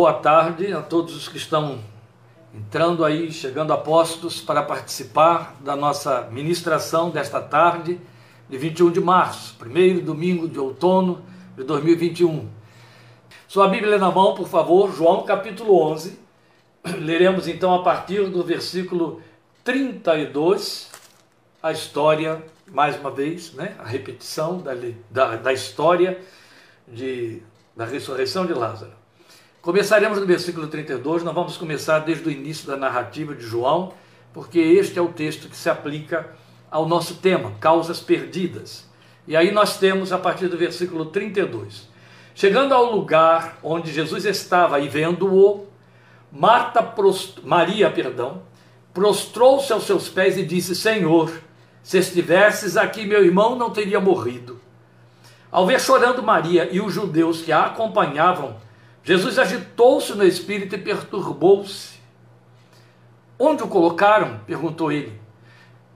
boa tarde a todos os que estão entrando aí, chegando a postos para participar da nossa ministração desta tarde, de 21 de março, primeiro domingo de outono de 2021. Sua Bíblia na mão, por favor, João capítulo 11. Leremos então a partir do versículo 32 a história, mais uma vez, né, a repetição da, da, da história de, da ressurreição de Lázaro. Começaremos no versículo 32, nós vamos começar desde o início da narrativa de João, porque este é o texto que se aplica ao nosso tema, causas perdidas. E aí nós temos a partir do versículo 32. Chegando ao lugar onde Jesus estava e vendo-o, Marta prost... Maria, perdão, prostrou-se aos seus pés e disse: Senhor, se estivesses aqui, meu irmão não teria morrido. Ao ver chorando Maria e os judeus que a acompanhavam, Jesus agitou-se no espírito e perturbou-se. Onde o colocaram? perguntou ele.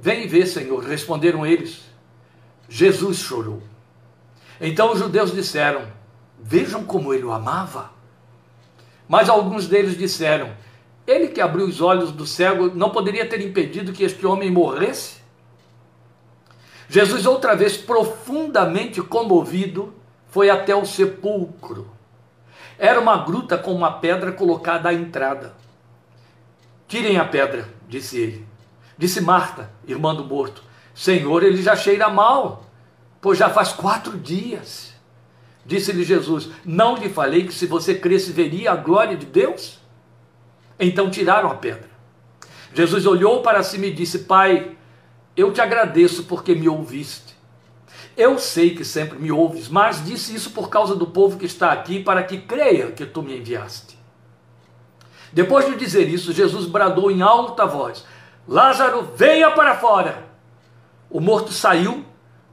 Vem vê, Senhor, responderam eles. Jesus chorou. Então os judeus disseram: Vejam como ele o amava. Mas alguns deles disseram: Ele que abriu os olhos do cego não poderia ter impedido que este homem morresse? Jesus, outra vez profundamente comovido, foi até o sepulcro. Era uma gruta com uma pedra colocada à entrada. Tirem a pedra, disse ele. Disse Marta, irmã do morto: Senhor, ele já cheira mal, pois já faz quatro dias. Disse-lhe Jesus: Não lhe falei que se você cresce veria a glória de Deus? Então tiraram a pedra. Jesus olhou para cima e disse: Pai, eu te agradeço porque me ouviste. Eu sei que sempre me ouves, mas disse isso por causa do povo que está aqui, para que creia que tu me enviaste. Depois de dizer isso, Jesus bradou em alta voz: Lázaro, venha para fora. O morto saiu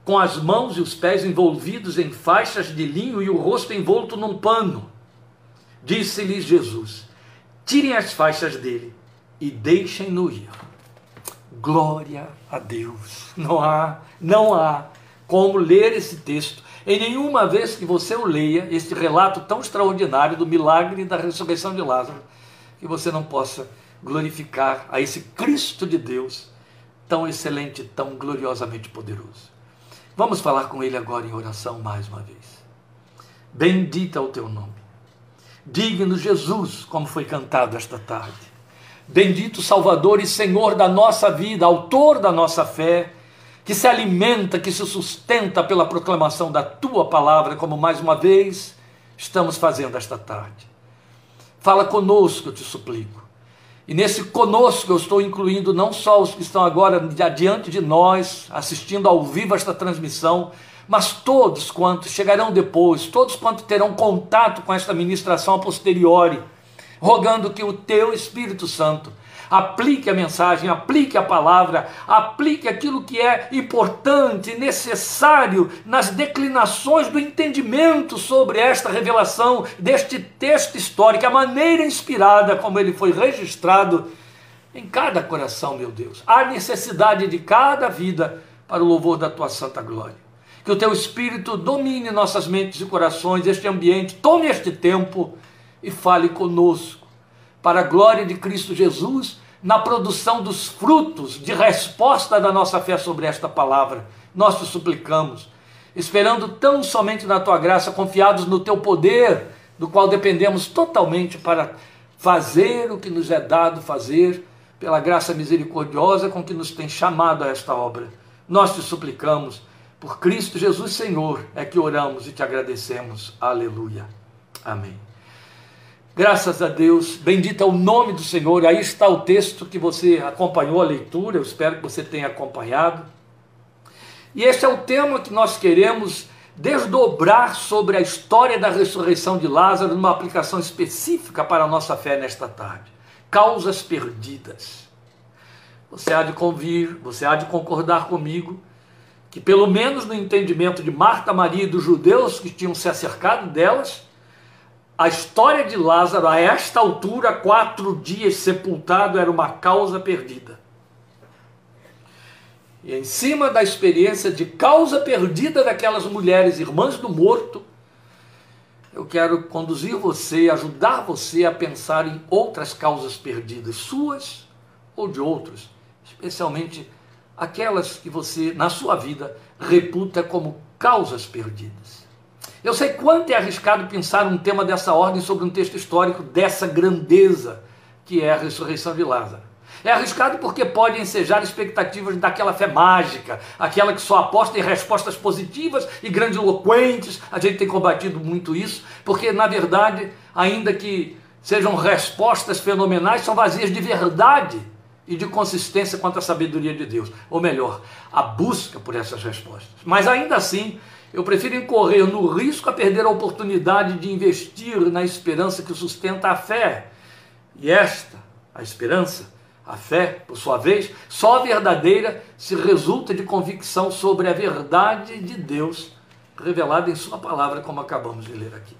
com as mãos e os pés envolvidos em faixas de linho e o rosto envolto num pano. Disse-lhes Jesus: Tirem as faixas dele e deixem-no ir. Glória a Deus. Não há, não há como ler esse texto em nenhuma vez que você o leia, este relato tão extraordinário do milagre da ressurreição de Lázaro, que você não possa glorificar a esse Cristo de Deus, tão excelente, tão gloriosamente poderoso. Vamos falar com Ele agora em oração mais uma vez. Bendita é o teu nome. Digno Jesus, como foi cantado esta tarde. Bendito Salvador e Senhor da nossa vida, autor da nossa fé, que se alimenta, que se sustenta pela proclamação da tua palavra, como mais uma vez estamos fazendo esta tarde. Fala conosco, eu te suplico. E nesse conosco eu estou incluindo não só os que estão agora diante de nós, assistindo ao vivo esta transmissão, mas todos quantos chegarão depois, todos quantos terão contato com esta ministração a posteriori, rogando que o teu Espírito Santo aplique a mensagem, aplique a palavra, aplique aquilo que é importante, necessário nas declinações do entendimento sobre esta revelação deste texto histórico, a maneira inspirada como ele foi registrado em cada coração, meu Deus. Há necessidade de cada vida para o louvor da tua santa glória. Que o teu Espírito domine nossas mentes e corações, este ambiente, tome este tempo e fale conosco, para a glória de Cristo Jesus na produção dos frutos de resposta da nossa fé sobre esta palavra. Nós te suplicamos, esperando tão somente na tua graça, confiados no teu poder, do qual dependemos totalmente para fazer o que nos é dado fazer, pela graça misericordiosa com que nos tem chamado a esta obra. Nós te suplicamos, por Cristo Jesus Senhor, é que oramos e te agradecemos. Aleluia. Amém. Graças a Deus, bendito é o nome do Senhor. Aí está o texto que você acompanhou a leitura, eu espero que você tenha acompanhado. E este é o tema que nós queremos desdobrar sobre a história da ressurreição de Lázaro numa aplicação específica para a nossa fé nesta tarde. Causas perdidas. Você há de convir, você há de concordar comigo que pelo menos no entendimento de Marta, Maria e dos judeus que tinham se acercado delas, a história de Lázaro, a esta altura, quatro dias sepultado, era uma causa perdida. E em cima da experiência de causa perdida daquelas mulheres, irmãs do morto, eu quero conduzir você, ajudar você a pensar em outras causas perdidas, suas ou de outros, especialmente aquelas que você, na sua vida, reputa como causas perdidas. Eu sei quanto é arriscado pensar um tema dessa ordem sobre um texto histórico dessa grandeza que é a ressurreição de Lázaro. É arriscado porque pode ensejar expectativas daquela fé mágica, aquela que só aposta em respostas positivas e grandiloquentes. A gente tem combatido muito isso, porque na verdade, ainda que sejam respostas fenomenais, são vazias de verdade e de consistência quanto à sabedoria de Deus. Ou melhor, a busca por essas respostas. Mas ainda assim, eu prefiro incorrer no risco a perder a oportunidade de investir na esperança que sustenta a fé. E esta, a esperança, a fé, por sua vez, só verdadeira se resulta de convicção sobre a verdade de Deus revelada em Sua palavra, como acabamos de ler aqui.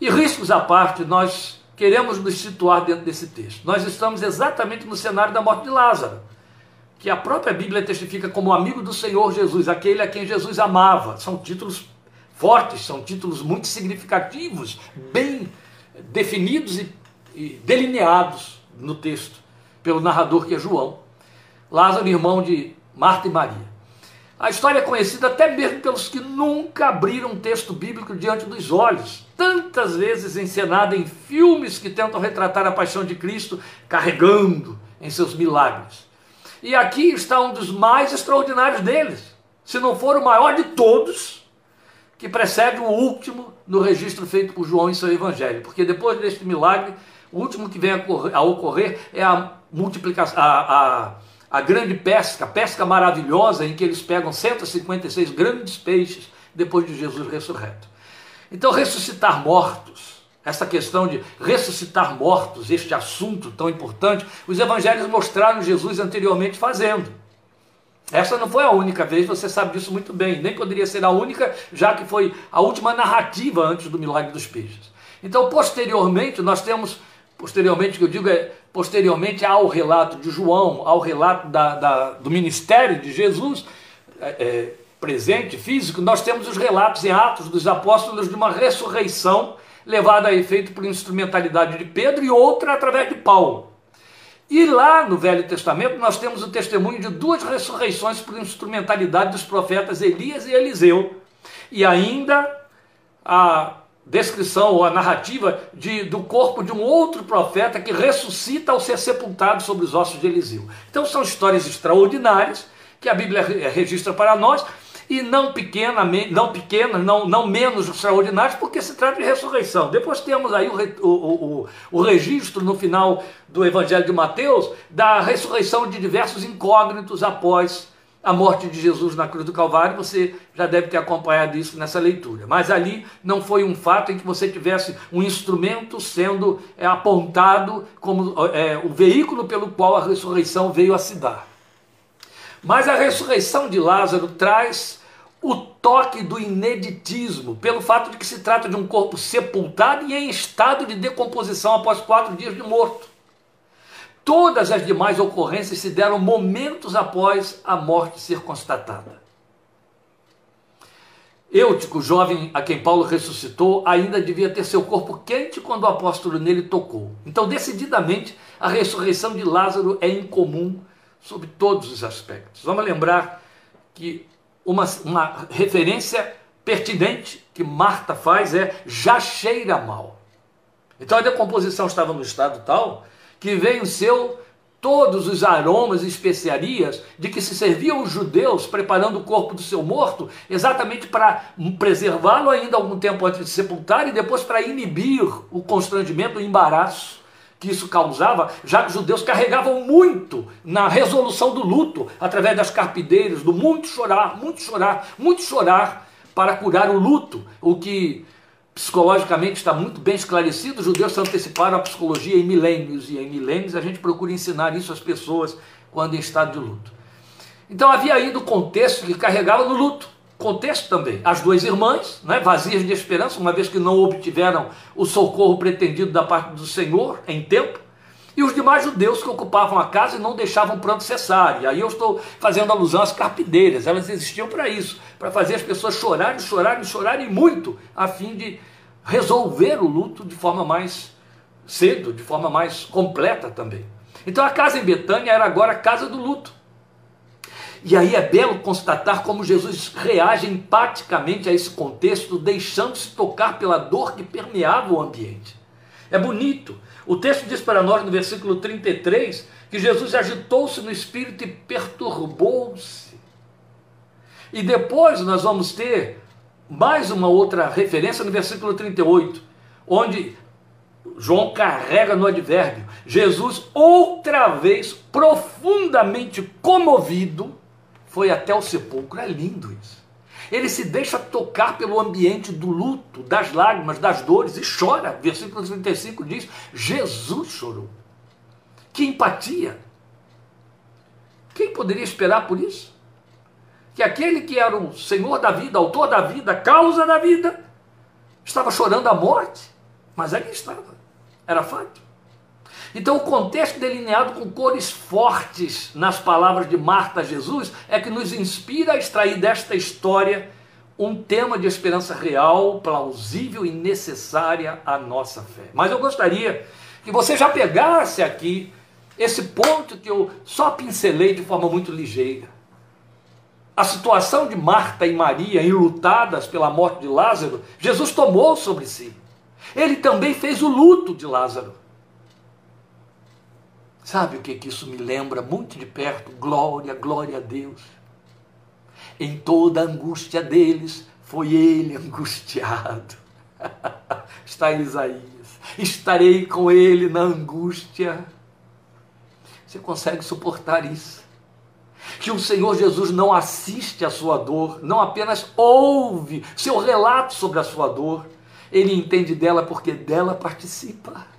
E riscos à parte, nós queremos nos situar dentro desse texto. Nós estamos exatamente no cenário da morte de Lázaro, que a própria Bíblia testifica como amigo do Senhor Jesus, aquele a quem Jesus amava. São títulos fortes, são títulos muito significativos, bem definidos e, e delineados no texto pelo narrador que é João. Lázaro, irmão de Marta e Maria. A história é conhecida até mesmo pelos que nunca abriram um texto bíblico diante dos olhos, tantas vezes encenada em filmes que tentam retratar a paixão de Cristo carregando em seus milagres. E aqui está um dos mais extraordinários deles, se não for o maior de todos, que precede o último no registro feito por João em seu evangelho, porque depois deste milagre, o último que vem a ocorrer é a multiplicação, a, a, a grande pesca, a pesca maravilhosa em que eles pegam 156 grandes peixes depois de Jesus ressurreto. Então, ressuscitar mortos, essa questão de ressuscitar mortos, este assunto tão importante, os evangelhos mostraram Jesus anteriormente fazendo. Essa não foi a única vez, você sabe disso muito bem, nem poderia ser a única, já que foi a última narrativa antes do milagre dos peixes. Então, posteriormente, nós temos posteriormente, que eu digo é posteriormente ao relato de João, ao relato da, da do ministério de Jesus, é, é, presente, físico, nós temos os relatos em Atos dos Apóstolos de uma ressurreição levada a efeito por instrumentalidade de Pedro e outra através de Paulo. E lá no Velho Testamento nós temos o testemunho de duas ressurreições por instrumentalidade dos profetas Elias e Eliseu. E ainda a descrição ou a narrativa de, do corpo de um outro profeta que ressuscita ao ser sepultado sobre os ossos de Eliseu. Então são histórias extraordinárias que a Bíblia registra para nós e não pequena, não pequenas, não, não menos extraordinárias, porque se trata de ressurreição. Depois temos aí o, o, o, o registro no final do Evangelho de Mateus da ressurreição de diversos incógnitos após a morte de Jesus na cruz do Calvário, você já deve ter acompanhado isso nessa leitura. Mas ali não foi um fato em que você tivesse um instrumento sendo é, apontado como é, o veículo pelo qual a ressurreição veio a se dar. Mas a ressurreição de Lázaro traz o toque do ineditismo, pelo fato de que se trata de um corpo sepultado e em estado de decomposição após quatro dias de morto. Todas as demais ocorrências se deram momentos após a morte ser constatada. Eutico, jovem a quem Paulo ressuscitou, ainda devia ter seu corpo quente quando o apóstolo nele tocou. Então, decididamente, a ressurreição de Lázaro é incomum sob todos os aspectos. Vamos lembrar que uma, uma referência pertinente que Marta faz é já cheira mal. Então a decomposição estava no estado tal que venceu todos os aromas e especiarias de que se serviam os judeus preparando o corpo do seu morto, exatamente para preservá-lo ainda algum tempo antes de sepultar e depois para inibir o constrangimento, o embaraço que isso causava, já que os judeus carregavam muito na resolução do luto, através das carpideiras, do muito chorar, muito chorar, muito chorar para curar o luto, o que psicologicamente está muito bem esclarecido, os judeus se anteciparam a psicologia em milênios, e em milênios a gente procura ensinar isso às pessoas quando em estado de luto. Então havia ainda o contexto que carregava no luto, contexto também. As duas irmãs, né, vazias de esperança, uma vez que não obtiveram o socorro pretendido da parte do Senhor em tempo, e os demais judeus que ocupavam a casa e não deixavam o pranto cessar. E aí eu estou fazendo alusão às carpideiras, elas existiam para isso, para fazer as pessoas chorarem, chorarem, chorarem muito, a fim de resolver o luto de forma mais cedo, de forma mais completa também. Então a casa em Betânia era agora a casa do luto. E aí é belo constatar como Jesus reage empaticamente a esse contexto, deixando-se tocar pela dor que permeava o ambiente. É bonito. O texto diz para nós no versículo 33 que Jesus agitou-se no espírito e perturbou-se. E depois nós vamos ter mais uma outra referência no versículo 38, onde João carrega no advérbio. Jesus, outra vez, profundamente comovido, foi até o sepulcro. É lindo isso. Ele se deixa tocar pelo ambiente do luto, das lágrimas, das dores e chora. Versículo 35 diz: Jesus chorou. Que empatia! Quem poderia esperar por isso? Que aquele que era o Senhor da vida, autor da vida, causa da vida, estava chorando a morte, mas ali estava, era fato. Então, o contexto delineado com cores fortes nas palavras de Marta a Jesus é que nos inspira a extrair desta história um tema de esperança real, plausível e necessária à nossa fé. Mas eu gostaria que você já pegasse aqui esse ponto que eu só pincelei de forma muito ligeira. A situação de Marta e Maria enlutadas pela morte de Lázaro, Jesus tomou sobre si. Ele também fez o luto de Lázaro. Sabe o que, que isso me lembra muito de perto? Glória, glória a Deus. Em toda a angústia deles, foi ele angustiado. Está em Isaías. Estarei com ele na angústia. Você consegue suportar isso? Que o Senhor Jesus não assiste à sua dor, não apenas ouve seu relato sobre a sua dor, ele entende dela porque dela participa.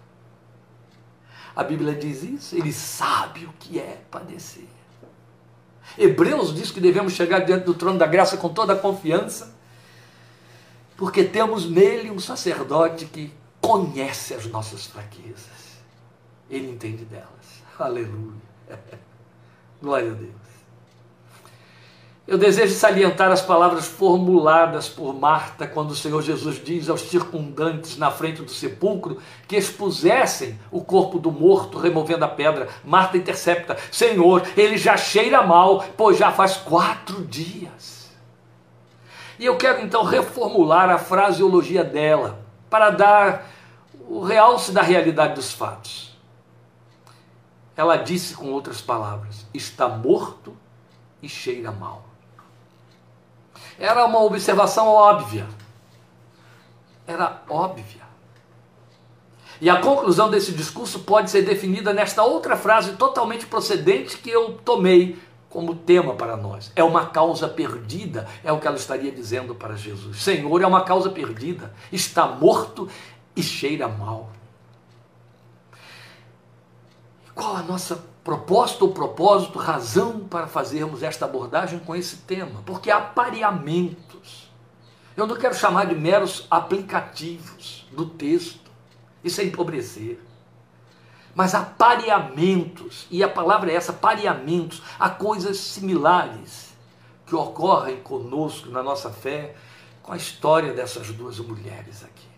A Bíblia diz isso, ele sabe o que é padecer. Hebreus diz que devemos chegar diante do trono da graça com toda a confiança, porque temos nele um sacerdote que conhece as nossas fraquezas. Ele entende delas. Aleluia. Glória a Deus. Eu desejo salientar as palavras formuladas por Marta quando o Senhor Jesus diz aos circundantes na frente do sepulcro que expusessem o corpo do morto, removendo a pedra. Marta intercepta: Senhor, ele já cheira mal, pois já faz quatro dias. E eu quero então reformular a fraseologia dela para dar o realce da realidade dos fatos. Ela disse com outras palavras: está morto e cheira mal. Era uma observação óbvia. Era óbvia. E a conclusão desse discurso pode ser definida nesta outra frase totalmente procedente que eu tomei como tema para nós. É uma causa perdida, é o que ela estaria dizendo para Jesus. Senhor, é uma causa perdida, está morto e cheira mal. Qual a nossa proposta ou propósito, razão para fazermos esta abordagem com esse tema, porque há pareamentos. Eu não quero chamar de meros aplicativos do texto, isso é empobrecer. Mas há pareamentos, e a palavra é essa: pareamentos, há coisas similares que ocorrem conosco na nossa fé com a história dessas duas mulheres aqui.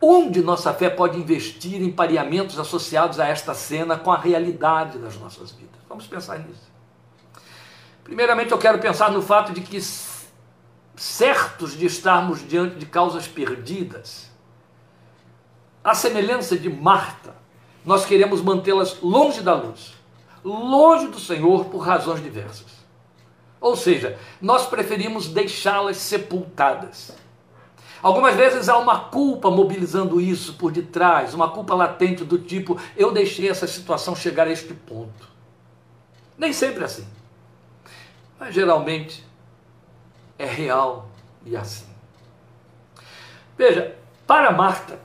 Onde nossa fé pode investir em pareamentos associados a esta cena com a realidade das nossas vidas? Vamos pensar nisso. Primeiramente, eu quero pensar no fato de que, certos de estarmos diante de causas perdidas, a semelhança de Marta, nós queremos mantê-las longe da luz, longe do Senhor por razões diversas. Ou seja, nós preferimos deixá-las sepultadas. Algumas vezes há uma culpa mobilizando isso por detrás, uma culpa latente do tipo: eu deixei essa situação chegar a este ponto. Nem sempre é assim. Mas geralmente é real e assim. Veja, para Marta,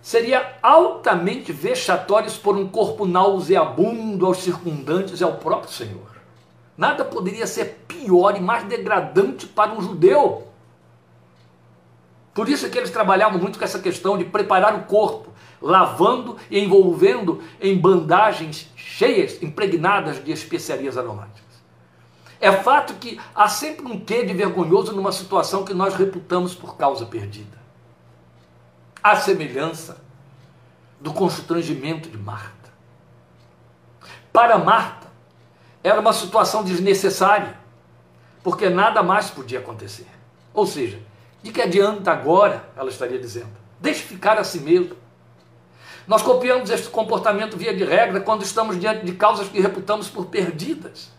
seria altamente vexatório expor um corpo nauseabundo aos circundantes e ao próprio Senhor. Nada poderia ser pior e mais degradante para um judeu por isso é que eles trabalhavam muito com essa questão de preparar o corpo, lavando e envolvendo em bandagens cheias, impregnadas de especiarias aromáticas. É fato que há sempre um quê de vergonhoso numa situação que nós reputamos por causa perdida. à semelhança do constrangimento de Marta. Para Marta, era uma situação desnecessária, porque nada mais podia acontecer. Ou seja, de que adianta agora, ela estaria dizendo, deixe ficar a si mesmo. Nós copiamos este comportamento via de regra quando estamos diante de causas que reputamos por perdidas.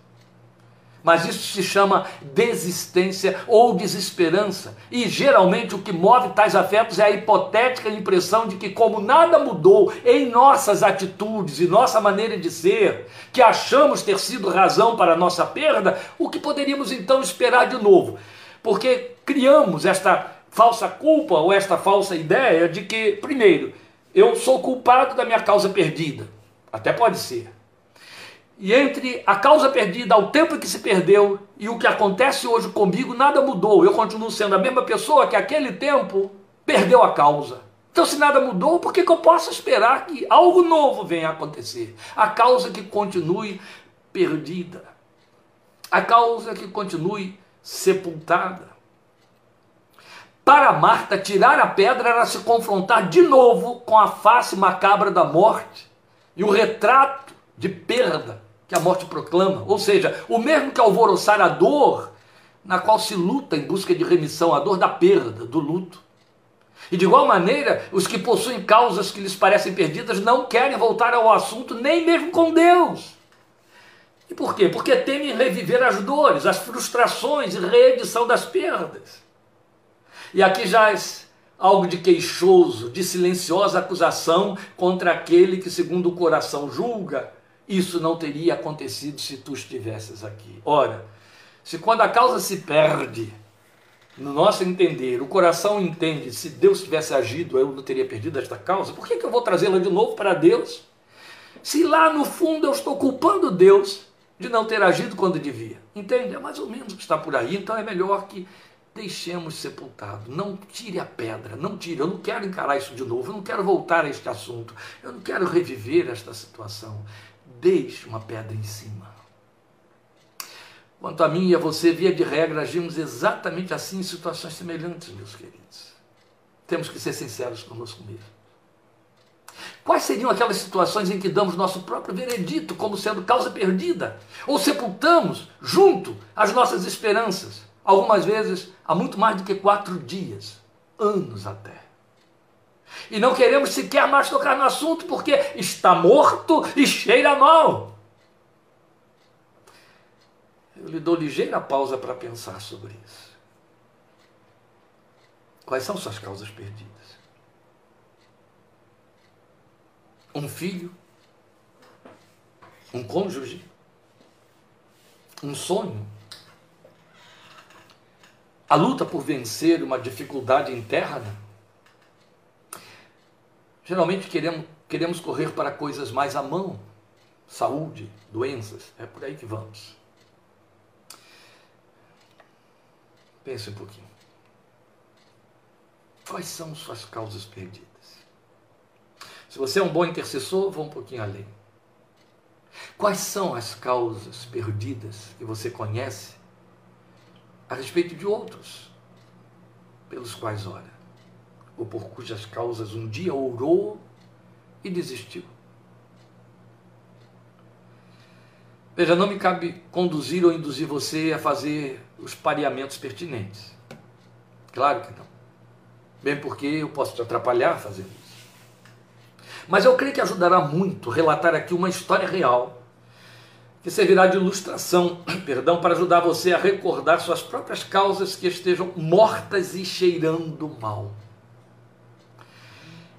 Mas isso se chama desistência ou desesperança. E geralmente o que move tais afetos é a hipotética impressão de que, como nada mudou em nossas atitudes e nossa maneira de ser, que achamos ter sido razão para a nossa perda, o que poderíamos então esperar de novo? Porque criamos esta falsa culpa ou esta falsa ideia de que, primeiro, eu sou culpado da minha causa perdida. Até pode ser. E entre a causa perdida, ao tempo que se perdeu e o que acontece hoje comigo, nada mudou. Eu continuo sendo a mesma pessoa que aquele tempo perdeu a causa. Então, se nada mudou, por que, que eu posso esperar que algo novo venha a acontecer? A causa que continue perdida. A causa que continue sepultada. Para Marta, tirar a pedra era se confrontar de novo com a face macabra da morte e o retrato de perda que a morte proclama. Ou seja, o mesmo que alvoroçar a dor na qual se luta em busca de remissão, a dor da perda, do luto. E de igual maneira, os que possuem causas que lhes parecem perdidas não querem voltar ao assunto, nem mesmo com Deus. E por quê? Porque temem reviver as dores, as frustrações e reedição das perdas. E aqui jaz algo de queixoso, de silenciosa acusação contra aquele que, segundo o coração julga, isso não teria acontecido se tu estivesses aqui. Ora, se quando a causa se perde, no nosso entender, o coração entende, se Deus tivesse agido, eu não teria perdido esta causa, por que, que eu vou trazê-la de novo para Deus? Se lá no fundo eu estou culpando Deus de não ter agido quando devia. Entende? É mais ou menos o que está por aí, então é melhor que deixemos sepultado. Não tire a pedra, não tire. Eu não quero encarar isso de novo, eu não quero voltar a este assunto, eu não quero reviver esta situação. Deixe uma pedra em cima. Quanto a mim e a você, via de regra, agimos exatamente assim em situações semelhantes, meus queridos. Temos que ser sinceros conosco mesmo. Quais seriam aquelas situações em que damos nosso próprio veredito como sendo causa perdida? Ou sepultamos junto as nossas esperanças? Algumas vezes há muito mais do que quatro dias, anos até. E não queremos sequer mais tocar no assunto porque está morto e cheira mal. Eu lhe dou ligeira pausa para pensar sobre isso. Quais são suas causas perdidas? Um filho? Um cônjuge? Um sonho? a luta por vencer uma dificuldade interna, geralmente queremos, queremos correr para coisas mais à mão, saúde, doenças, é por aí que vamos. Pense um pouquinho. Quais são suas causas perdidas? Se você é um bom intercessor, vá um pouquinho além. Quais são as causas perdidas que você conhece a respeito de outros pelos quais ora, ou por cujas causas um dia orou e desistiu. Veja, não me cabe conduzir ou induzir você a fazer os pareamentos pertinentes. Claro que não. Bem porque eu posso te atrapalhar fazendo. Mas eu creio que ajudará muito relatar aqui uma história real que servirá de ilustração, perdão, para ajudar você a recordar suas próprias causas que estejam mortas e cheirando mal.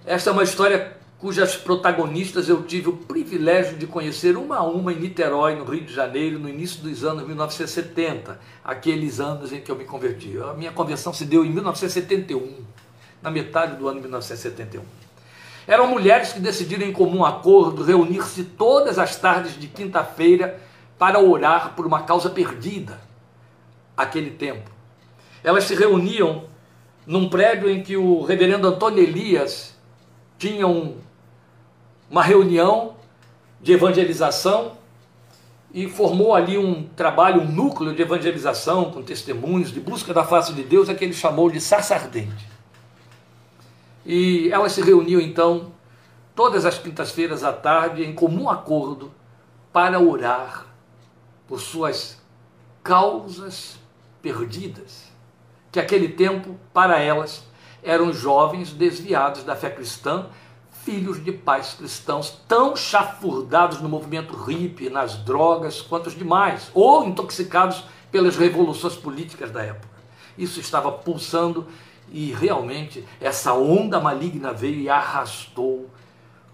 Esta é uma história cujas protagonistas eu tive o privilégio de conhecer uma a uma em Niterói, no Rio de Janeiro, no início dos anos 1970, aqueles anos em que eu me converti. A minha conversão se deu em 1971, na metade do ano de 1971. Eram mulheres que decidiram em comum acordo reunir-se todas as tardes de quinta-feira para orar por uma causa perdida aquele tempo. Elas se reuniam num prédio em que o reverendo Antônio Elias tinha um, uma reunião de evangelização e formou ali um trabalho, um núcleo de evangelização com testemunhos, de busca da face de Deus, é que ele chamou de sarça ardente. E elas se reuniam então todas as quintas-feiras à tarde em comum acordo para orar por suas causas perdidas, que aquele tempo para elas eram jovens desviados da fé cristã, filhos de pais cristãos tão chafurdados no movimento hippie, nas drogas, quanto os demais, ou intoxicados pelas revoluções políticas da época. Isso estava pulsando e realmente essa onda maligna veio e arrastou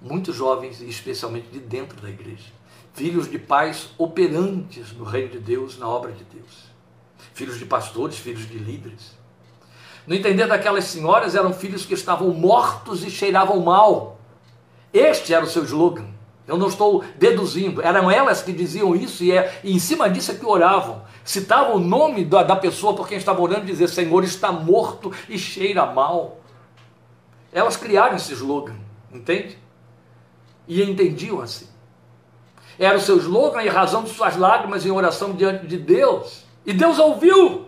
muitos jovens, especialmente de dentro da igreja. Filhos de pais operantes no reino de Deus, na obra de Deus. Filhos de pastores, filhos de líderes. No entender daquelas senhoras, eram filhos que estavam mortos e cheiravam mal. Este era o seu slogan. Eu não estou deduzindo, eram elas que diziam isso e, é, e em cima disso é que oravam. Citavam o nome da, da pessoa por quem estava orando e dizer: Senhor está morto e cheira mal. Elas criaram esse slogan, entende? E entendiam assim. Era o seu slogan e razão de suas lágrimas em oração diante de Deus. E Deus ouviu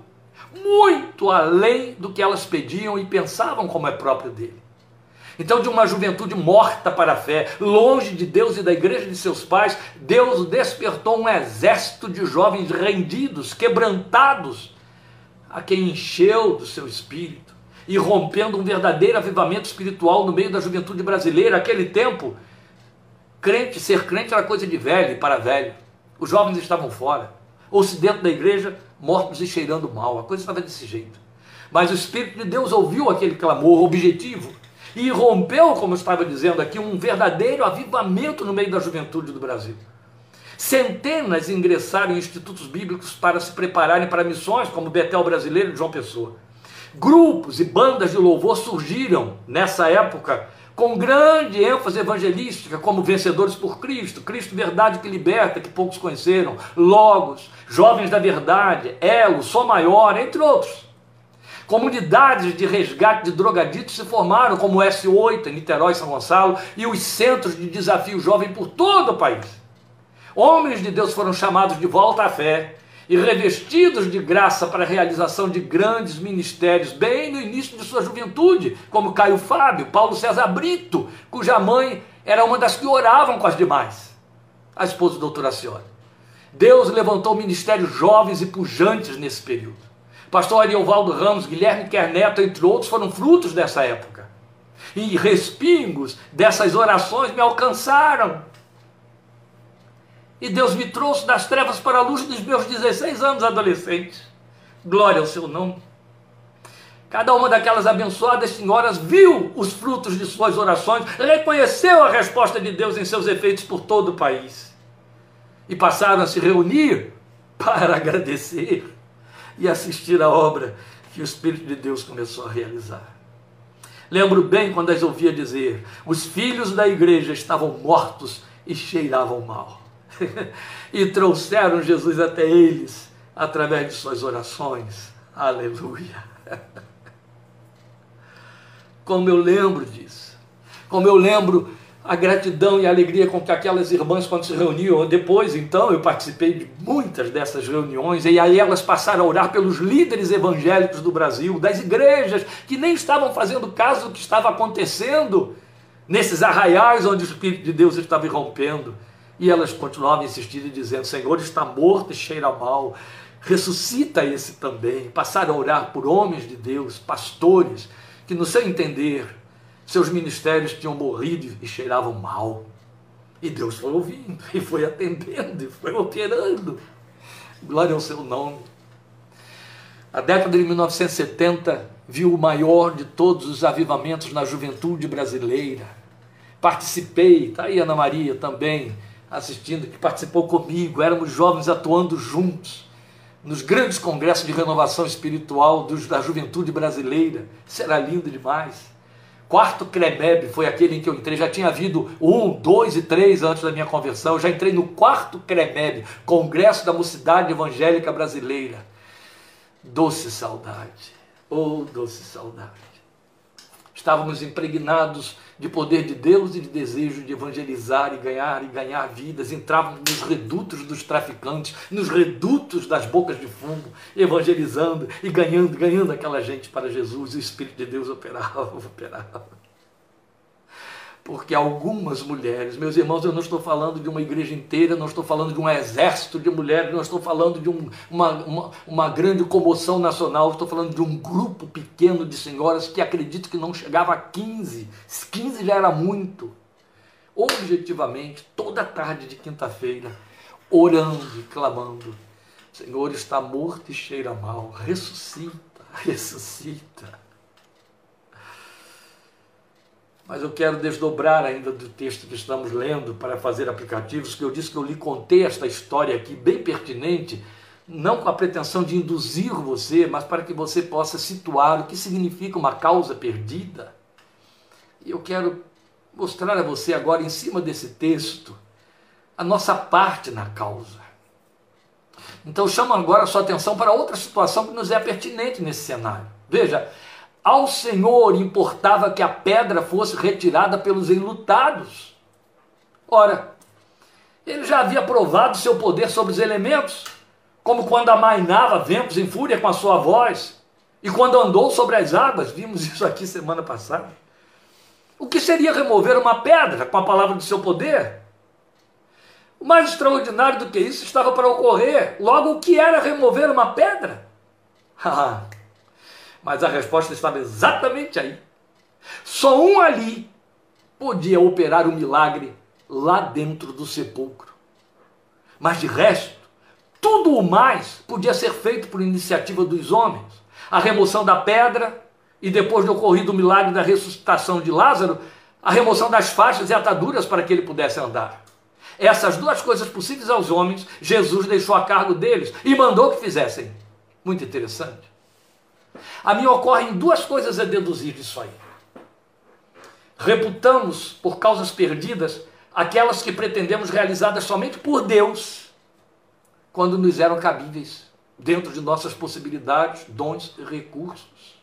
muito além do que elas pediam e pensavam como é próprio dele. Então, de uma juventude morta para a fé, longe de Deus e da igreja de seus pais, Deus despertou um exército de jovens rendidos, quebrantados, a quem encheu do seu espírito e rompendo um verdadeiro avivamento espiritual no meio da juventude brasileira. Aquele tempo, crente, ser crente era coisa de velho para velho. Os jovens estavam fora, ou se dentro da igreja, mortos e cheirando mal. A coisa estava desse jeito. Mas o Espírito de Deus ouviu aquele clamor objetivo e rompeu, como eu estava dizendo aqui, um verdadeiro avivamento no meio da juventude do Brasil. Centenas ingressaram em institutos bíblicos para se prepararem para missões, como Betel Brasileiro de João Pessoa. Grupos e bandas de louvor surgiram nessa época com grande ênfase evangelística, como Vencedores por Cristo, Cristo Verdade que Liberta, que poucos conheceram, Logos, Jovens da Verdade, Elo, Só Maior, entre outros. Comunidades de resgate de drogaditos se formaram, como o S8 em Niterói, São Gonçalo, e os centros de desafio jovem por todo o país. Homens de Deus foram chamados de volta à fé e revestidos de graça para a realização de grandes ministérios, bem no início de sua juventude, como Caio Fábio, Paulo César Brito, cuja mãe era uma das que oravam com as demais, a esposa do doutor Acioli. Deus levantou ministérios jovens e pujantes nesse período. Pastor Ariovaldo Ramos, Guilherme Kerneto, entre outros, foram frutos dessa época. E respingos dessas orações me alcançaram. E Deus me trouxe das trevas para a luz dos meus 16 anos adolescentes. Glória ao seu nome. Cada uma daquelas abençoadas senhoras viu os frutos de suas orações, reconheceu a resposta de Deus em seus efeitos por todo o país. E passaram a se reunir para agradecer e assistir à obra que o Espírito de Deus começou a realizar. Lembro bem quando as ouvia dizer: os filhos da igreja estavam mortos e cheiravam mal. e trouxeram Jesus até eles através de suas orações. Aleluia. Como eu lembro disso. Como eu lembro a gratidão e a alegria com que aquelas irmãs, quando se reuniam, depois então eu participei de muitas dessas reuniões, e aí elas passaram a orar pelos líderes evangélicos do Brasil, das igrejas que nem estavam fazendo caso do que estava acontecendo nesses arraiais onde o Espírito de Deus estava irrompendo. E elas continuavam insistindo e dizendo: Senhor está morto e cheira mal, ressuscita esse também. Passaram a orar por homens de Deus, pastores, que no seu entender seus ministérios tinham morrido e cheiravam mal. E Deus foi ouvindo, e foi atendendo, e foi operando. Glória ao seu nome. A década de 1970 viu o maior de todos os avivamentos na juventude brasileira. Participei, está aí Ana Maria também assistindo, que participou comigo, éramos jovens atuando juntos nos grandes congressos de renovação espiritual dos, da juventude brasileira. Era lindo demais. Quarto CREMEB foi aquele em que eu entrei. Já tinha havido um, dois e três antes da minha conversão. Eu já entrei no quarto CREMEB, Congresso da Mocidade Evangélica Brasileira. Doce saudade. Oh, doce saudade. Estávamos impregnados de poder de Deus e de desejo de evangelizar e ganhar e ganhar vidas. Entrávamos nos redutos dos traficantes, nos redutos das bocas de fumo, evangelizando e ganhando, ganhando aquela gente para Jesus. E o Espírito de Deus operava, operava. Porque algumas mulheres, meus irmãos, eu não estou falando de uma igreja inteira, não estou falando de um exército de mulheres, não estou falando de um, uma, uma, uma, grande comoção nacional, estou falando de um grupo pequeno de senhoras que acredito que não chegava a 15, 15 já era muito. Objetivamente, toda tarde de quinta-feira, orando e clamando: Senhor está morto e cheira mal, ressuscita, ressuscita. Mas eu quero desdobrar ainda do texto que estamos lendo para fazer aplicativos, que eu disse que eu lhe contei esta história aqui, bem pertinente, não com a pretensão de induzir você, mas para que você possa situar o que significa uma causa perdida. E eu quero mostrar a você agora, em cima desse texto, a nossa parte na causa. Então chamo agora a sua atenção para outra situação que nos é pertinente nesse cenário. Veja, ao Senhor importava que a pedra fosse retirada pelos enlutados. Ora, ele já havia provado seu poder sobre os elementos, como quando amainava ventos em fúria com a sua voz, e quando andou sobre as águas, vimos isso aqui semana passada. O que seria remover uma pedra com a palavra do seu poder? O mais extraordinário do que isso estava para ocorrer. Logo, o que era remover uma pedra? Mas a resposta estava exatamente aí. Só um ali podia operar o milagre lá dentro do sepulcro. Mas de resto, tudo o mais podia ser feito por iniciativa dos homens. A remoção da pedra e depois de ocorrido o milagre da ressuscitação de Lázaro, a remoção das faixas e ataduras para que ele pudesse andar. Essas duas coisas possíveis aos homens, Jesus deixou a cargo deles e mandou que fizessem. Muito interessante. A mim ocorrem duas coisas a deduzir disso aí. Reputamos, por causas perdidas, aquelas que pretendemos realizadas somente por Deus, quando nos eram cabíveis, dentro de nossas possibilidades, dons e recursos.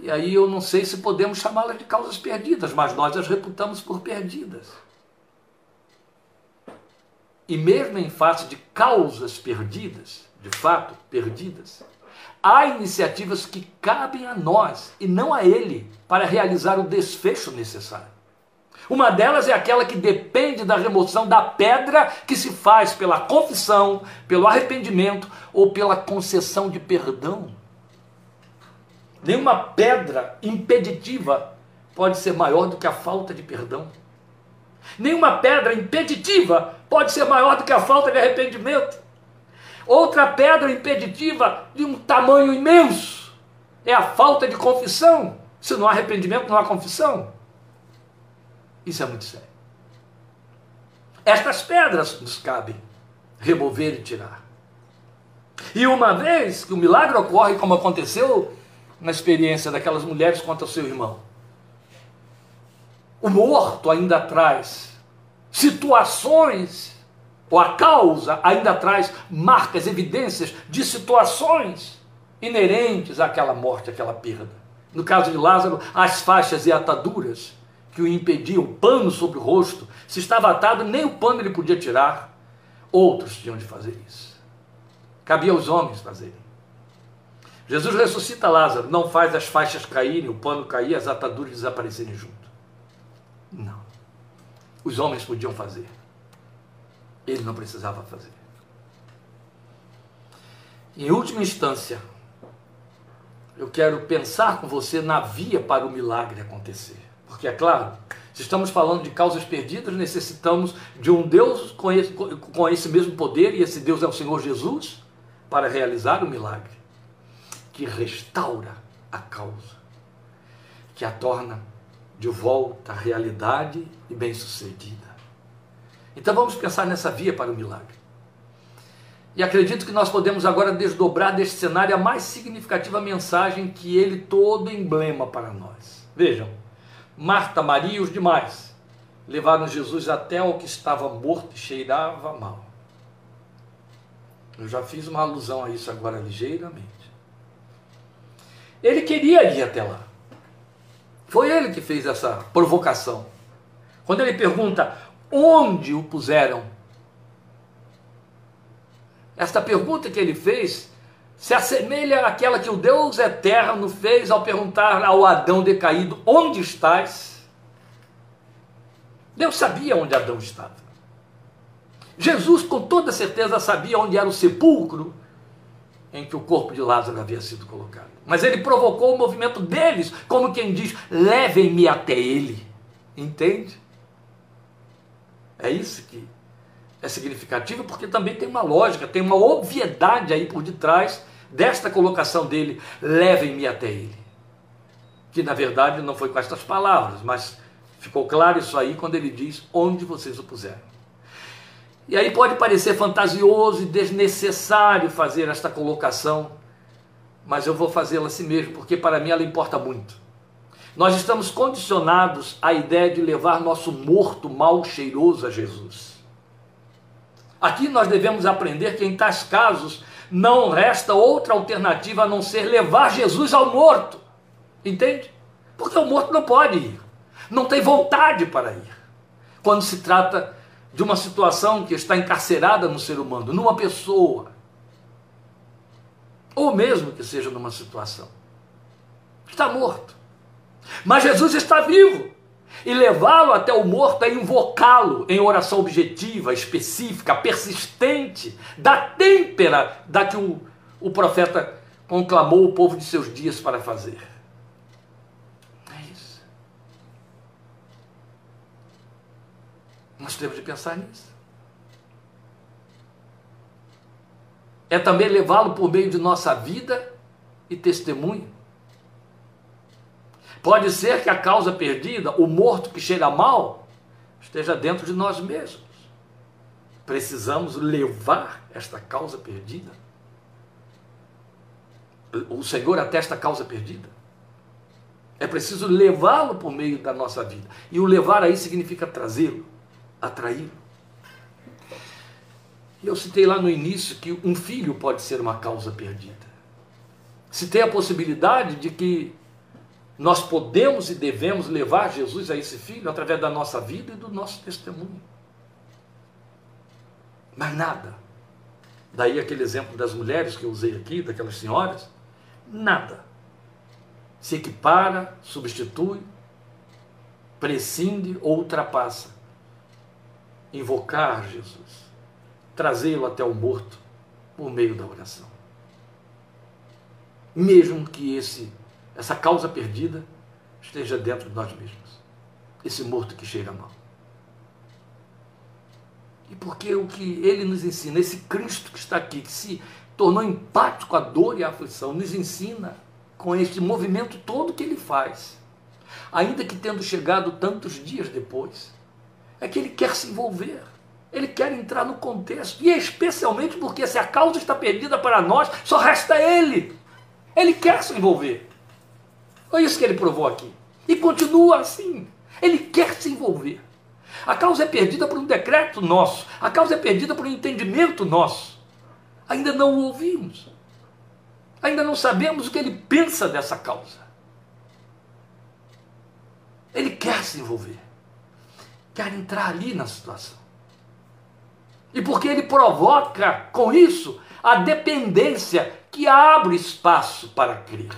E aí eu não sei se podemos chamá-las de causas perdidas, mas nós as reputamos por perdidas. E mesmo em face de causas perdidas, de fato perdidas, há iniciativas que cabem a nós e não a ele para realizar o desfecho necessário. Uma delas é aquela que depende da remoção da pedra que se faz pela confissão, pelo arrependimento ou pela concessão de perdão. Nenhuma pedra impeditiva pode ser maior do que a falta de perdão. Nenhuma pedra impeditiva pode ser maior do que a falta de arrependimento. Outra pedra impeditiva de um tamanho imenso é a falta de confissão. Se não há arrependimento, não há confissão. Isso é muito sério. Estas pedras nos cabem remover e tirar. E uma vez que o milagre ocorre, como aconteceu na experiência daquelas mulheres contra seu irmão, o morto ainda traz situações ou a causa ainda traz marcas, evidências de situações inerentes àquela morte, àquela perda. No caso de Lázaro, as faixas e ataduras que o impediam, o pano sobre o rosto, se estava atado, nem o pano ele podia tirar. Outros tinham de fazer isso. Cabia aos homens fazerem. Jesus ressuscita Lázaro, não faz as faixas caírem, o pano cair, as ataduras desaparecerem junto. Não. Os homens podiam fazer. Ele não precisava fazer. Em última instância, eu quero pensar com você na via para o milagre acontecer. Porque, é claro, se estamos falando de causas perdidas, necessitamos de um Deus com esse, com esse mesmo poder, e esse Deus é o Senhor Jesus, para realizar o milagre, que restaura a causa, que a torna de volta à realidade e bem-sucedida. Então vamos pensar nessa via para o milagre. E acredito que nós podemos agora desdobrar deste cenário a mais significativa mensagem que ele todo emblema para nós. Vejam, Marta, Maria e os demais levaram Jesus até o que estava morto e cheirava mal. Eu já fiz uma alusão a isso agora ligeiramente. Ele queria ir até lá. Foi ele que fez essa provocação. Quando ele pergunta: onde o puseram? Esta pergunta que ele fez se assemelha àquela que o Deus eterno fez ao perguntar ao Adão decaído: Onde estás? Deus sabia onde Adão estava. Jesus, com toda certeza, sabia onde era o sepulcro em que o corpo de Lázaro havia sido colocado. Mas ele provocou o movimento deles, como quem diz: levem-me até ele. Entende? É isso que é significativo, porque também tem uma lógica, tem uma obviedade aí por detrás desta colocação dele: levem-me até ele. Que na verdade não foi com estas palavras, mas ficou claro isso aí quando ele diz: onde vocês o puseram. E aí pode parecer fantasioso e desnecessário fazer esta colocação, mas eu vou fazê-la assim mesmo, porque para mim ela importa muito. Nós estamos condicionados à ideia de levar nosso morto mal cheiroso a Jesus. Aqui nós devemos aprender que em tais casos não resta outra alternativa a não ser levar Jesus ao morto. Entende? Porque o morto não pode ir, não tem vontade para ir. Quando se trata de uma situação que está encarcerada no ser humano, numa pessoa, ou mesmo que seja numa situação, está morto. Mas Jesus está vivo. E levá-lo até o morto é invocá-lo em oração objetiva, específica, persistente, da têmpera da que o, o profeta conclamou o povo de seus dias para fazer. Nós temos de pensar nisso. É também levá-lo por meio de nossa vida e testemunho. Pode ser que a causa perdida, o morto que cheira mal, esteja dentro de nós mesmos. Precisamos levar esta causa perdida. O Senhor atesta a causa perdida. É preciso levá-lo por meio da nossa vida. E o levar aí significa trazê-lo atraí-lo. E eu citei lá no início que um filho pode ser uma causa perdida. Citei a possibilidade de que nós podemos e devemos levar Jesus a esse filho através da nossa vida e do nosso testemunho. Mas nada. Daí aquele exemplo das mulheres que eu usei aqui, daquelas senhoras, nada se equipara, substitui, prescinde ou ultrapassa invocar Jesus, trazê-lo até o morto por meio da oração. Mesmo que esse essa causa perdida esteja dentro de nós mesmos, esse morto que cheira mal. E porque o que ele nos ensina, esse Cristo que está aqui, que se tornou empático com a dor e a aflição, nos ensina com este movimento todo que ele faz, ainda que tendo chegado tantos dias depois, é que ele quer se envolver. Ele quer entrar no contexto. E especialmente porque se a causa está perdida para nós, só resta ele. Ele quer se envolver. Foi isso que ele provou aqui. E continua assim. Ele quer se envolver. A causa é perdida por um decreto nosso. A causa é perdida por um entendimento nosso. Ainda não o ouvimos. Ainda não sabemos o que ele pensa dessa causa. Ele quer se envolver quer entrar ali na situação. E porque ele provoca com isso a dependência que abre espaço para crer.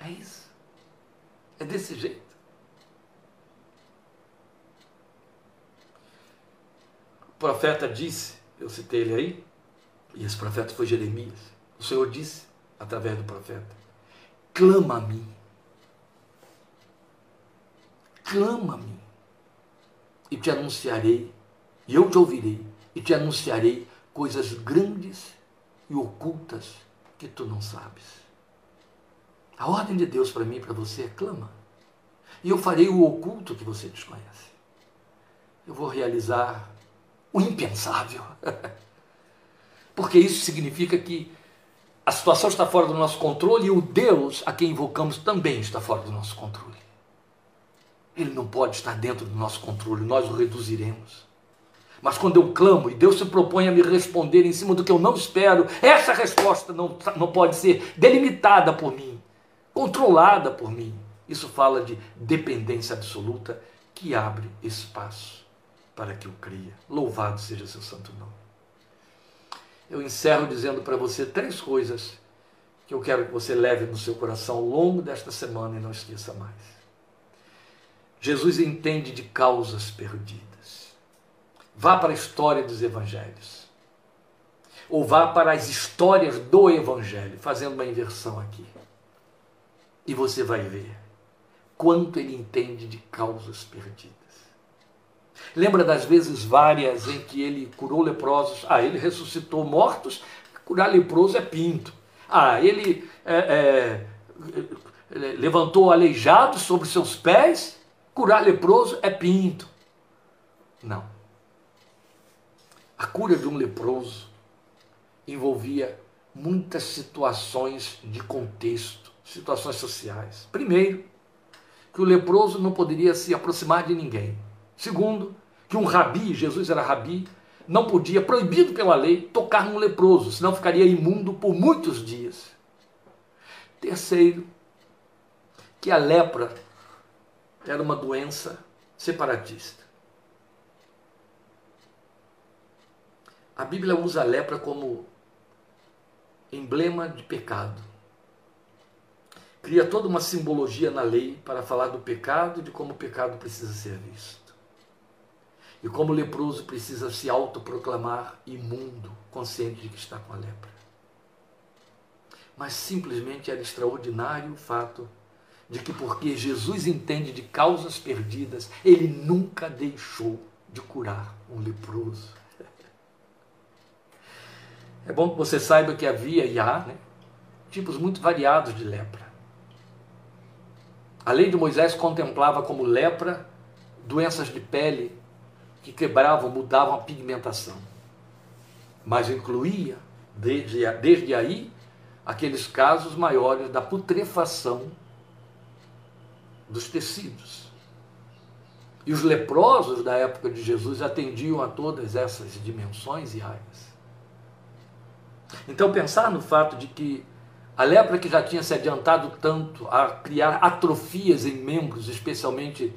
É isso. É desse jeito. O profeta disse, eu citei ele aí, e esse profeta foi Jeremias. O Senhor disse, através do profeta: clama a mim. Clama a mim e te anunciarei, e eu te ouvirei, e te anunciarei coisas grandes e ocultas que tu não sabes. A ordem de Deus para mim e para você é clama. E eu farei o oculto que você desconhece. Eu vou realizar o impensável. Porque isso significa que a situação está fora do nosso controle e o Deus a quem invocamos também está fora do nosso controle. Ele não pode estar dentro do nosso controle, nós o reduziremos. Mas quando eu clamo e Deus se propõe a me responder em cima do que eu não espero, essa resposta não, não pode ser delimitada por mim, controlada por mim. Isso fala de dependência absoluta que abre espaço para que eu cria. Louvado seja seu santo nome. Eu encerro dizendo para você três coisas que eu quero que você leve no seu coração ao longo desta semana e não esqueça mais. Jesus entende de causas perdidas. Vá para a história dos evangelhos. Ou vá para as histórias do evangelho, fazendo uma inversão aqui. E você vai ver quanto ele entende de causas perdidas. Lembra das vezes várias em que ele curou leprosos? Ah, ele ressuscitou mortos, curar leproso é pinto. Ah, ele é, é, levantou aleijados sobre seus pés, curar leproso é pinto. Não. A cura de um leproso envolvia muitas situações de contexto, situações sociais. Primeiro, que o leproso não poderia se aproximar de ninguém. Segundo, que um rabi, Jesus era rabi, não podia, proibido pela lei, tocar num leproso, senão ficaria imundo por muitos dias. Terceiro, que a lepra era uma doença separatista. A Bíblia usa a lepra como emblema de pecado. Cria toda uma simbologia na lei para falar do pecado e de como o pecado precisa ser visto. E como o leproso precisa se autoproclamar imundo, consciente de que está com a lepra. Mas simplesmente era extraordinário o fato de que, porque Jesus entende de causas perdidas, ele nunca deixou de curar um leproso. É bom que você saiba que havia e há né, tipos muito variados de lepra. A lei de Moisés contemplava como lepra doenças de pele que quebravam, mudavam a pigmentação. Mas incluía, desde, desde aí, aqueles casos maiores da putrefação dos tecidos. E os leprosos da época de Jesus atendiam a todas essas dimensões e áreas. Então, pensar no fato de que a lepra que já tinha se adiantado tanto a criar atrofias em membros, especialmente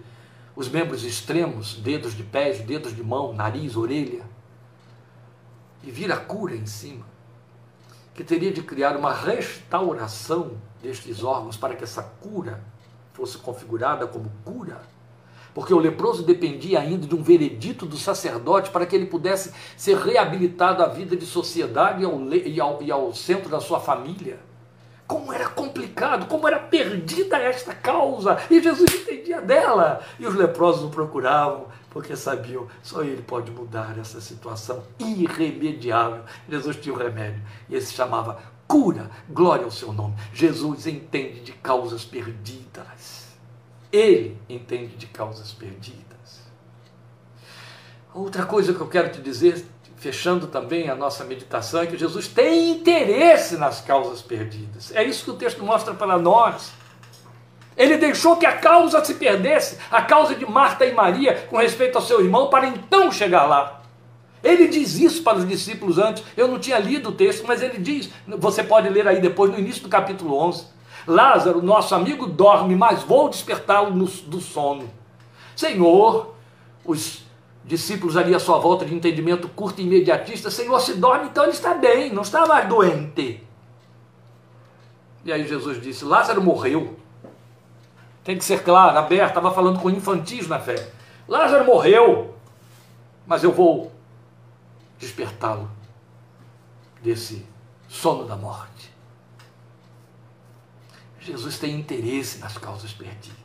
os membros extremos, dedos de pés, dedos de mão, nariz, orelha, e vir a cura em cima, que teria de criar uma restauração destes órgãos para que essa cura fosse configurada como cura, porque o leproso dependia ainda de um veredito do sacerdote para que ele pudesse ser reabilitado à vida de sociedade e ao, e ao, e ao centro da sua família. Como era complicado, como era perdida esta causa, e Jesus entendia dela. E os leprosos o procuravam, porque sabiam, só ele pode mudar essa situação irremediável. Jesus tinha o remédio, e esse se chamava cura, glória ao seu nome. Jesus entende de causas perdidas. Ele entende de causas perdidas. Outra coisa que eu quero te dizer, fechando também a nossa meditação, é que Jesus tem interesse nas causas perdidas. É isso que o texto mostra para nós. Ele deixou que a causa se perdesse, a causa de Marta e Maria com respeito ao seu irmão, para então chegar lá. Ele diz isso para os discípulos antes. Eu não tinha lido o texto, mas ele diz. Você pode ler aí depois, no início do capítulo 11. Lázaro, nosso amigo, dorme, mas vou despertá-lo do sono. Senhor, os discípulos ali à sua volta de entendimento curto e imediatista, Senhor, se dorme, então ele está bem, não está mais doente. E aí Jesus disse: Lázaro morreu. Tem que ser claro, aberto, estava falando com infantis na fé. Lázaro morreu, mas eu vou despertá-lo desse sono da morte. Jesus tem interesse nas causas perdidas,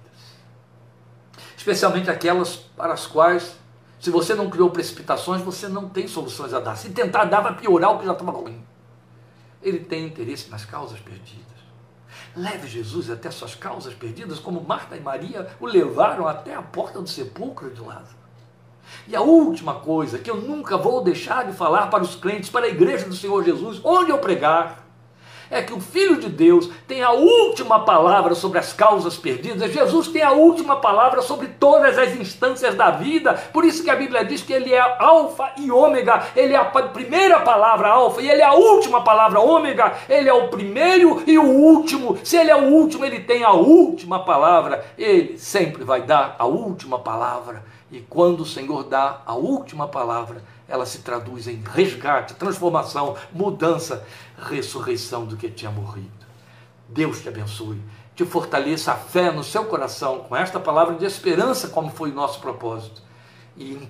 especialmente aquelas para as quais, se você não criou precipitações, você não tem soluções a dar. Se tentar dar, vai piorar o que já estava ruim. Ele tem interesse nas causas perdidas. Leve Jesus até suas causas perdidas, como Marta e Maria o levaram até a porta do sepulcro de Lázaro. E a última coisa que eu nunca vou deixar de falar para os crentes, para a igreja do Senhor Jesus, onde eu pregar, é que o Filho de Deus tem a última palavra sobre as causas perdidas. Jesus tem a última palavra sobre todas as instâncias da vida. Por isso que a Bíblia diz que ele é alfa e ômega. Ele é a primeira palavra alfa e ele é a última palavra ômega. Ele é o primeiro e o último. Se ele é o último, ele tem a última palavra. Ele sempre vai dar a última palavra. E quando o Senhor dá a última palavra, ela se traduz em resgate, transformação, mudança, ressurreição do que tinha morrido. Deus te abençoe te fortaleça a fé no seu coração com esta palavra de esperança, como foi o nosso propósito. E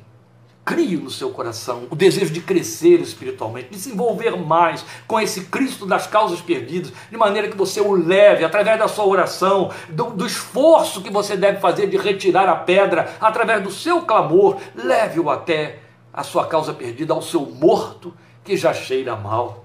crie no seu coração o desejo de crescer espiritualmente, de se envolver mais com esse Cristo das causas perdidas, de maneira que você o leve através da sua oração, do, do esforço que você deve fazer de retirar a pedra, através do seu clamor, leve-o até a sua causa perdida, ao seu morto que já cheira mal.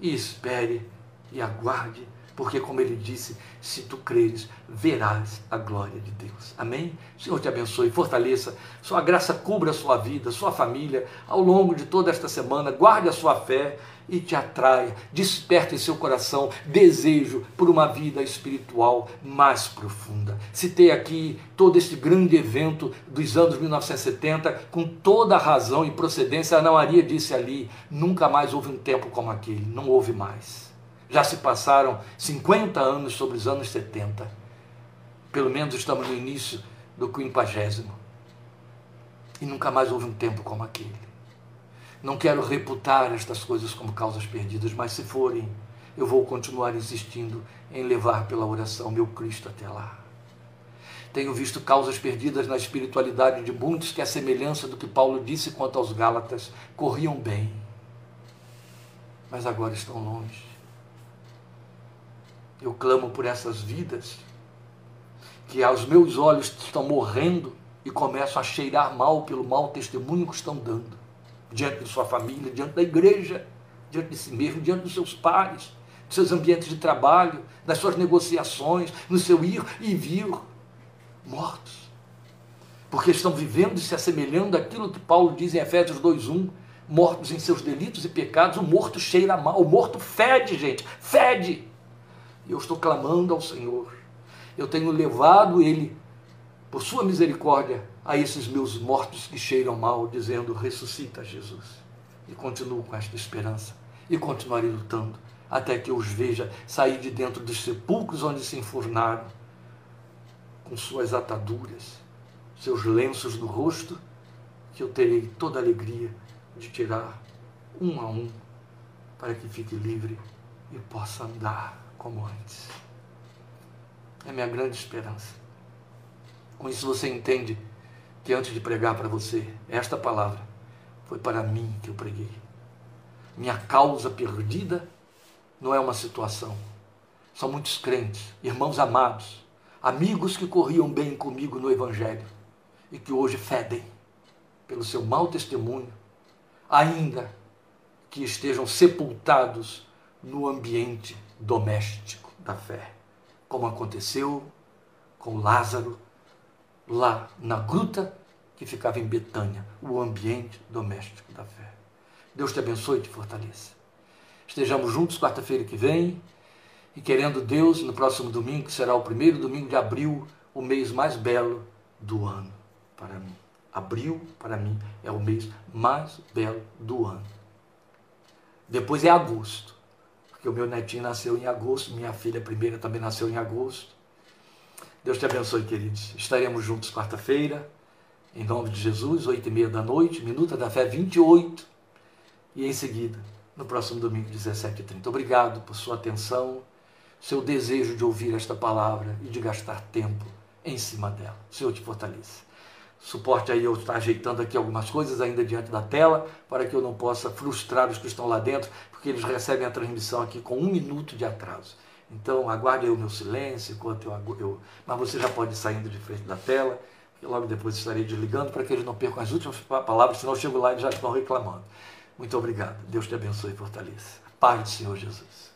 E espere e aguarde porque, como ele disse, se tu creres, verás a glória de Deus. Amém? O Senhor te abençoe, fortaleça, sua graça cubra a sua vida, sua família, ao longo de toda esta semana, guarde a sua fé e te atraia, desperte em seu coração desejo por uma vida espiritual mais profunda. Citei aqui todo este grande evento dos anos 1970, com toda a razão e procedência. Ana Maria disse ali: nunca mais houve um tempo como aquele, não houve mais. Já se passaram 50 anos sobre os anos 70. Pelo menos estamos no início do quinquagésimo. E nunca mais houve um tempo como aquele. Não quero reputar estas coisas como causas perdidas, mas se forem, eu vou continuar insistindo em levar pela oração meu Cristo até lá. Tenho visto causas perdidas na espiritualidade de muitos que, a semelhança do que Paulo disse quanto aos Gálatas, corriam bem, mas agora estão longe. Eu clamo por essas vidas que aos meus olhos estão morrendo e começam a cheirar mal pelo mau testemunho que estão dando diante de sua família, diante da igreja, diante de si mesmo, diante dos seus pares, dos seus ambientes de trabalho, das suas negociações, no seu ir e vir, mortos. Porque estão vivendo e se assemelhando àquilo que Paulo diz em Efésios 2:1, mortos em seus delitos e pecados, o morto cheira mal, o morto fede, gente, fede. Eu estou clamando ao Senhor. Eu tenho levado Ele, por Sua misericórdia, a esses meus mortos que cheiram mal, dizendo: ressuscita Jesus. E continuo com esta esperança. E continuarei lutando até que eu os veja sair de dentro dos sepulcros onde se enfurnaram, com suas ataduras, seus lenços no rosto, que eu terei toda a alegria de tirar um a um, para que fique livre e possa andar como antes. É minha grande esperança. Com isso você entende que antes de pregar para você, esta palavra foi para mim que eu preguei. Minha causa perdida não é uma situação. São muitos crentes, irmãos amados, amigos que corriam bem comigo no Evangelho e que hoje fedem pelo seu mau testemunho, ainda que estejam sepultados no ambiente doméstico da fé, como aconteceu com Lázaro lá na gruta que ficava em Betânia, o ambiente doméstico da fé. Deus te abençoe e te fortaleça. Estejamos juntos quarta-feira que vem e querendo Deus, no próximo domingo, que será o primeiro domingo de abril, o mês mais belo do ano para mim. Abril, para mim, é o mês mais belo do ano. Depois é agosto porque o meu netinho nasceu em agosto, minha filha primeira também nasceu em agosto. Deus te abençoe, queridos. Estaremos juntos quarta-feira, em nome de Jesus, oito e meia da noite, Minuta da Fé 28, e em seguida, no próximo domingo, 17h30. Obrigado por sua atenção, seu desejo de ouvir esta palavra e de gastar tempo em cima dela. O Senhor te fortaleça. Suporte aí eu estar ajeitando aqui algumas coisas ainda diante da tela, para que eu não possa frustrar os que estão lá dentro, porque eles recebem a transmissão aqui com um minuto de atraso. Então aguarde aí o meu silêncio enquanto eu, eu. Mas você já pode ir saindo de frente da tela, e logo depois estarei desligando para que eles não percam as últimas palavras, senão eu chego lá e já estão reclamando. Muito obrigado. Deus te abençoe e fortaleça. Paz do Senhor Jesus.